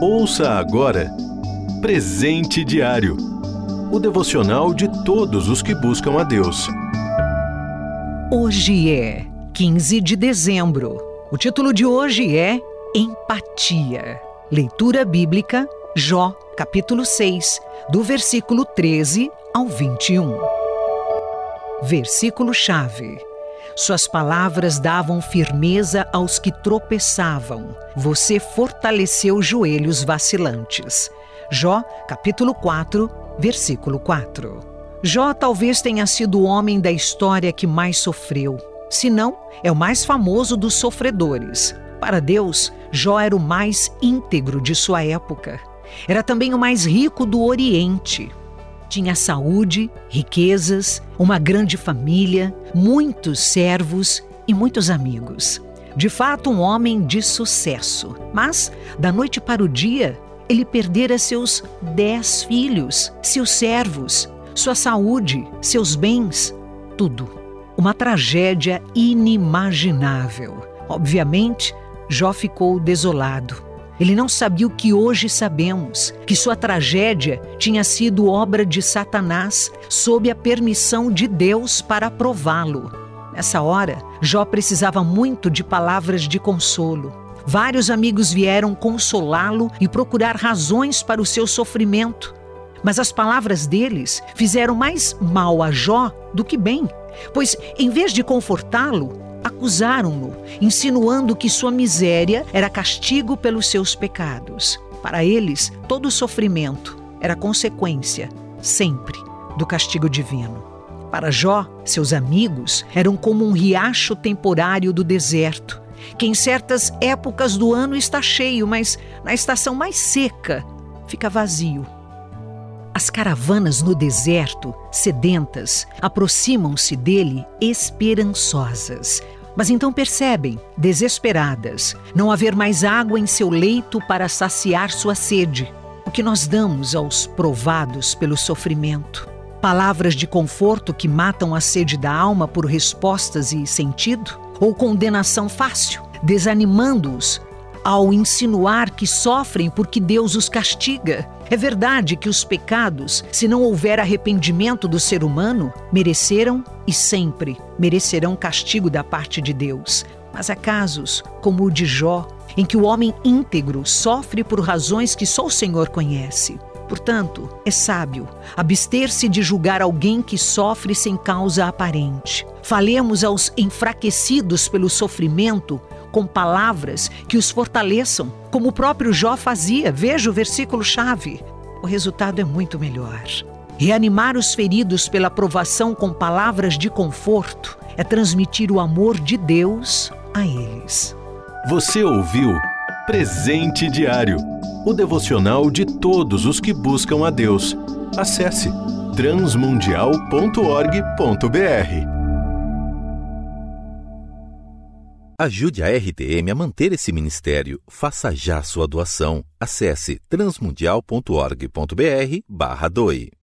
Ouça agora Presente Diário o devocional de todos os que buscam a Deus. Hoje é 15 de dezembro. O título de hoje é Empatia. Leitura bíblica, Jó, capítulo 6, do versículo 13 ao 21. Versículo-chave. Suas palavras davam firmeza aos que tropeçavam. Você fortaleceu joelhos vacilantes. Jó, capítulo 4, versículo 4. Jó talvez tenha sido o homem da história que mais sofreu. Se não, é o mais famoso dos sofredores. Para Deus, Jó era o mais íntegro de sua época. Era também o mais rico do Oriente. Tinha saúde, riquezas, uma grande família, muitos servos e muitos amigos. De fato, um homem de sucesso. Mas, da noite para o dia, ele perdera seus dez filhos, seus servos, sua saúde, seus bens, tudo. Uma tragédia inimaginável. Obviamente, Jó ficou desolado. Ele não sabia o que hoje sabemos: que sua tragédia tinha sido obra de Satanás, sob a permissão de Deus para prová-lo. Nessa hora, Jó precisava muito de palavras de consolo. Vários amigos vieram consolá-lo e procurar razões para o seu sofrimento. Mas as palavras deles fizeram mais mal a Jó do que bem, pois, em vez de confortá-lo, acusaram-no, insinuando que sua miséria era castigo pelos seus pecados. Para eles, todo sofrimento era consequência, sempre, do castigo divino. Para Jó, seus amigos eram como um riacho temporário do deserto que em certas épocas do ano está cheio, mas na estação mais seca fica vazio. As caravanas no deserto, sedentas, aproximam-se dele esperançosas, mas então percebem, desesperadas, não haver mais água em seu leito para saciar sua sede. O que nós damos aos provados pelo sofrimento? Palavras de conforto que matam a sede da alma por respostas e sentido? Ou condenação fácil, desanimando-os ao insinuar que sofrem porque Deus os castiga? É verdade que os pecados, se não houver arrependimento do ser humano, mereceram e sempre merecerão castigo da parte de Deus. Mas há casos, como o de Jó, em que o homem íntegro sofre por razões que só o Senhor conhece. Portanto, é sábio abster-se de julgar alguém que sofre sem causa aparente. Falemos aos enfraquecidos pelo sofrimento com palavras que os fortaleçam, como o próprio Jó fazia. Veja o versículo-chave. O resultado é muito melhor. Reanimar os feridos pela provação com palavras de conforto é transmitir o amor de Deus a eles. Você ouviu Presente Diário o devocional de todos os que buscam a Deus. Acesse transmundial.org.br. Ajude a RTM a manter esse ministério. Faça já sua doação. Acesse transmundial.org.br/doe.